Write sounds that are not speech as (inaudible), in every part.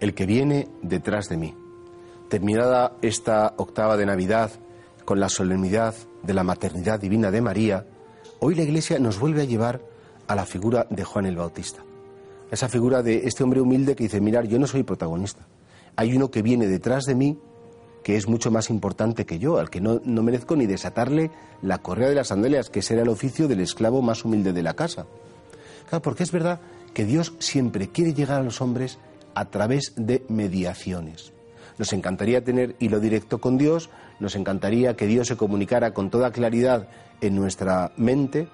El que viene detrás de mí. Terminada esta octava de Navidad con la solemnidad de la maternidad divina de María, hoy la Iglesia nos vuelve a llevar a la figura de Juan el Bautista. Esa figura de este hombre humilde que dice, mirar, yo no soy protagonista. Hay uno que viene detrás de mí que es mucho más importante que yo, al que no, merezco ni desatarle la correa de las sandalias, que será el oficio del esclavo más humilde de la casa. Claro, porque es verdad que Dios siempre quiere llegar a los hombres a través de mediaciones. Nos encantaría tener hilo directo con Dios, nos encantaría que Dios se comunicara con toda claridad en nuestra mente,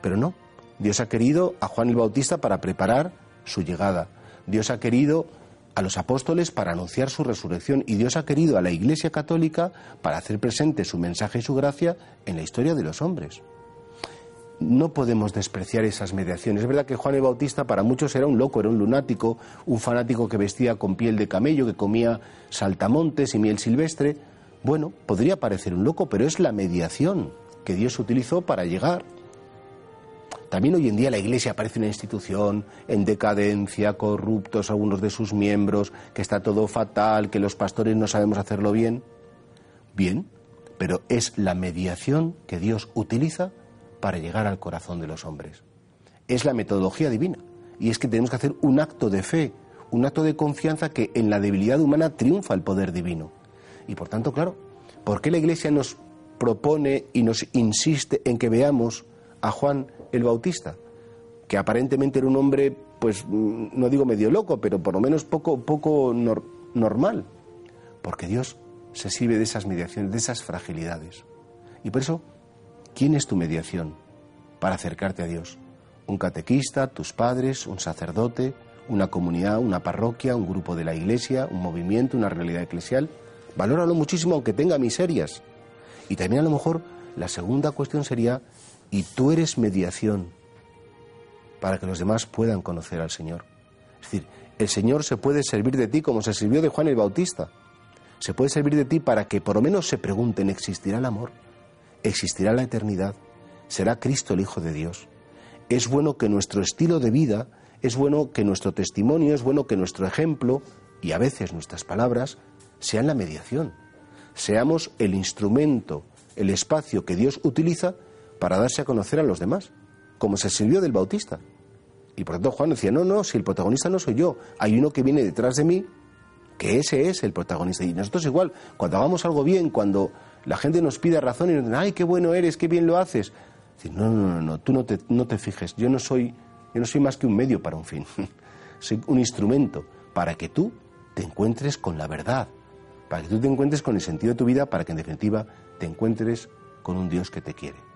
pero no. Dios ha querido a Juan el Bautista para preparar su llegada. Dios ha querido a los apóstoles para anunciar su resurrección y Dios ha querido a la Iglesia Católica para hacer presente su mensaje y su gracia en la historia de los hombres no podemos despreciar esas mediaciones. Es verdad que Juan el Bautista para muchos era un loco, era un lunático, un fanático que vestía con piel de camello, que comía saltamontes y miel silvestre. Bueno, podría parecer un loco, pero es la mediación que Dios utilizó para llegar. También hoy en día la Iglesia parece una institución en decadencia, corruptos algunos de sus miembros, que está todo fatal, que los pastores no sabemos hacerlo bien. Bien, pero es la mediación que Dios utiliza para llegar al corazón de los hombres. Es la metodología divina. Y es que tenemos que hacer un acto de fe, un acto de confianza que en la debilidad humana triunfa el poder divino. Y por tanto, claro, ¿por qué la Iglesia nos propone y nos insiste en que veamos a Juan el Bautista? Que aparentemente era un hombre, pues no digo medio loco, pero por lo menos poco, poco normal. Porque Dios se sirve de esas mediaciones, de esas fragilidades. Y por eso ¿Quién es tu mediación para acercarte a Dios? ¿Un catequista, tus padres, un sacerdote, una comunidad, una parroquia, un grupo de la iglesia, un movimiento, una realidad eclesial? Valóralo muchísimo aunque tenga miserias. Y también a lo mejor la segunda cuestión sería, ¿y tú eres mediación para que los demás puedan conocer al Señor? Es decir, el Señor se puede servir de ti como se sirvió de Juan el Bautista. Se puede servir de ti para que por lo menos se pregunten, ¿existirá el amor? Existirá la eternidad, será Cristo el Hijo de Dios. Es bueno que nuestro estilo de vida, es bueno que nuestro testimonio, es bueno que nuestro ejemplo y a veces nuestras palabras sean la mediación. Seamos el instrumento, el espacio que Dios utiliza para darse a conocer a los demás, como se sirvió del Bautista. Y por tanto Juan decía, no, no, si el protagonista no soy yo, hay uno que viene detrás de mí, que ese es el protagonista. Y nosotros igual, cuando hagamos algo bien, cuando la gente nos pide razón y nos dice, ay, qué bueno eres, qué bien lo haces. no, no, no, no, tú no te, no te fijes, yo no, soy, yo no soy más que un medio para un fin, (laughs) soy un instrumento para que tú te encuentres con la verdad, para que tú te encuentres con el sentido de tu vida, para que en definitiva te encuentres con un Dios que te quiere.